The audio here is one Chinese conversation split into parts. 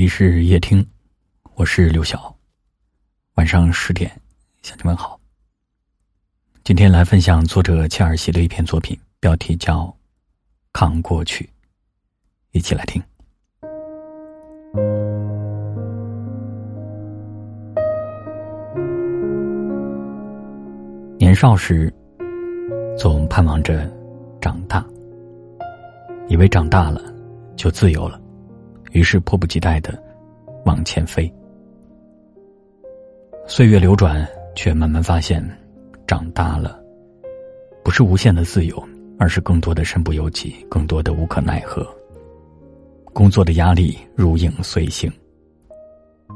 里是夜听，我是刘晓。晚上十点，向你们好。今天来分享作者切尔西的一篇作品，标题叫《扛过去》，一起来听。年少时，总盼望着长大，以为长大了就自由了。于是迫不及待的往前飞。岁月流转，却慢慢发现，长大了不是无限的自由，而是更多的身不由己，更多的无可奈何。工作的压力如影随形，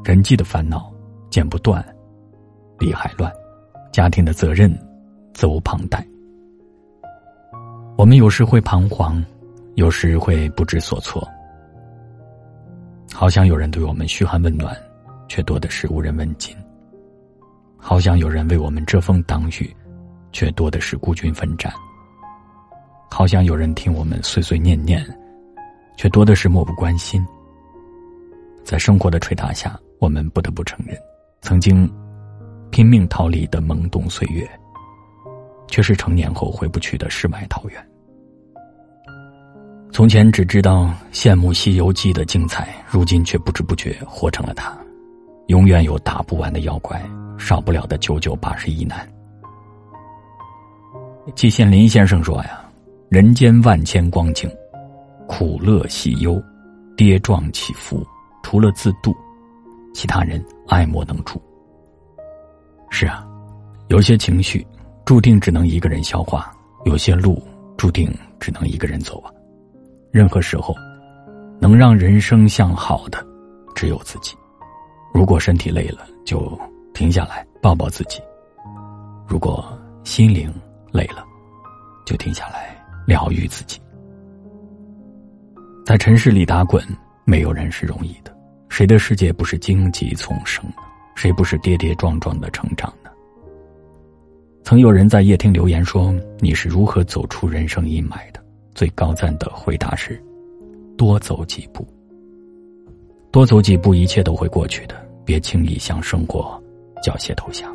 人际的烦恼剪不断，理还乱，家庭的责任责无旁贷。我们有时会彷徨，有时会不知所措。好想有人对我们嘘寒问暖，却多的是无人问津；好想有人为我们遮风挡雨，却多的是孤军奋战；好想有人听我们碎碎念念，却多的是漠不关心。在生活的捶打下，我们不得不承认，曾经拼命逃离的懵懂岁月，却是成年后回不去的世外桃源。从前只知道羡慕《西游记》的精彩，如今却不知不觉活成了他。永远有打不完的妖怪，少不了的九九八十一难。季羡林先生说呀：“人间万千光景，苦乐喜忧，跌撞起伏，除了自渡，其他人爱莫能助。”是啊，有些情绪注定只能一个人消化，有些路注定只能一个人走啊。任何时候，能让人生向好的，只有自己。如果身体累了，就停下来抱抱自己；如果心灵累了，就停下来疗愈自己。在尘世里打滚，没有人是容易的。谁的世界不是荆棘丛生？谁不是跌跌撞撞的成长呢？曾有人在夜听留言说：“你是如何走出人生阴霾的？”最高赞的回答是：多走几步，多走几步，一切都会过去的。别轻易向生活缴械投降，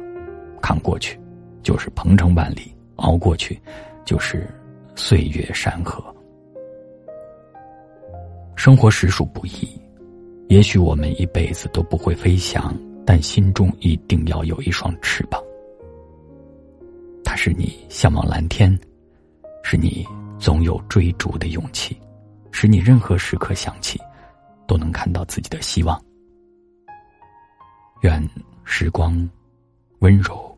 扛过去就是鹏程万里，熬过去就是岁月山河。生活实属不易，也许我们一辈子都不会飞翔，但心中一定要有一双翅膀。它是你向往蓝天，是你。总有追逐的勇气，使你任何时刻想起，都能看到自己的希望。愿时光温柔，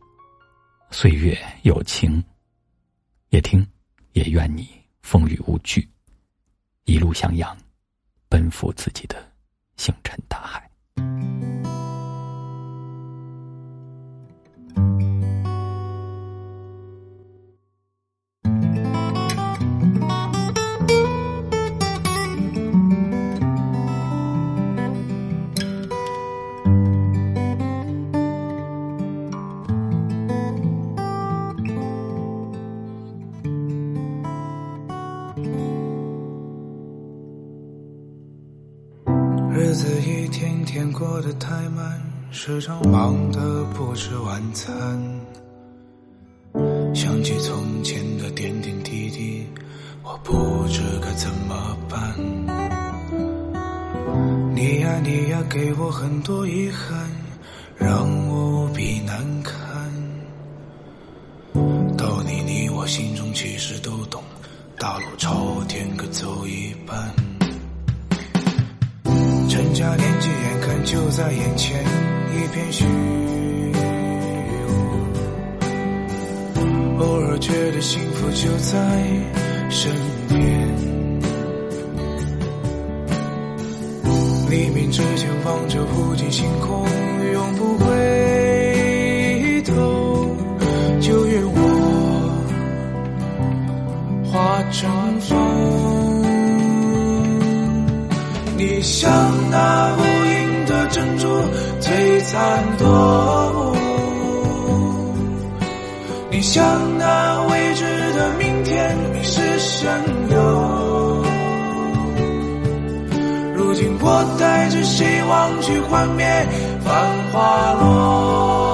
岁月有情。也听，也愿你风雨无惧，一路向阳，奔赴自己的星辰大海。过得太慢，时常忙得不吃晚餐。想起从前的点点滴滴，我不知该怎么办。你呀你呀，给我很多遗憾，让我无比难堪。道理你我心中其实都懂，大路朝天各走一半。陈家就在眼前，一片虚无。偶尔觉得幸福就在身边。黎明之前望着无尽星空，永不回头。就愿我化成风。你像那无垠的珍珠，璀璨夺目；你像那未知的明天，迷失深幽。如今。我带着希望去幻灭繁华落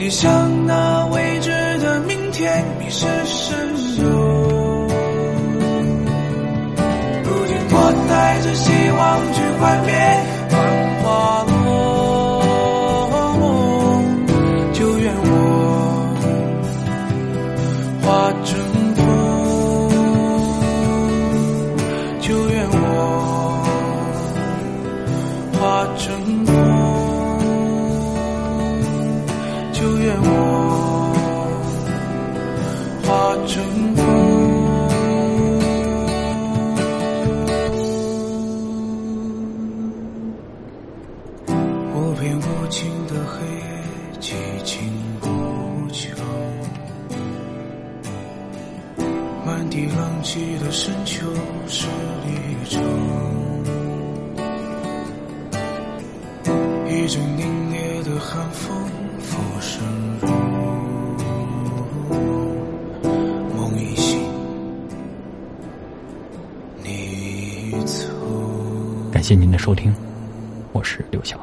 你像那未知的明天，迷失深幽。如今我带着希望去幻灭繁华落幕，就愿我化成风，就愿我满地狼藉的深秋是离愁，一阵凛冽的寒风。浮生如梦一醒，你走。感谢您的收听，我是刘晓。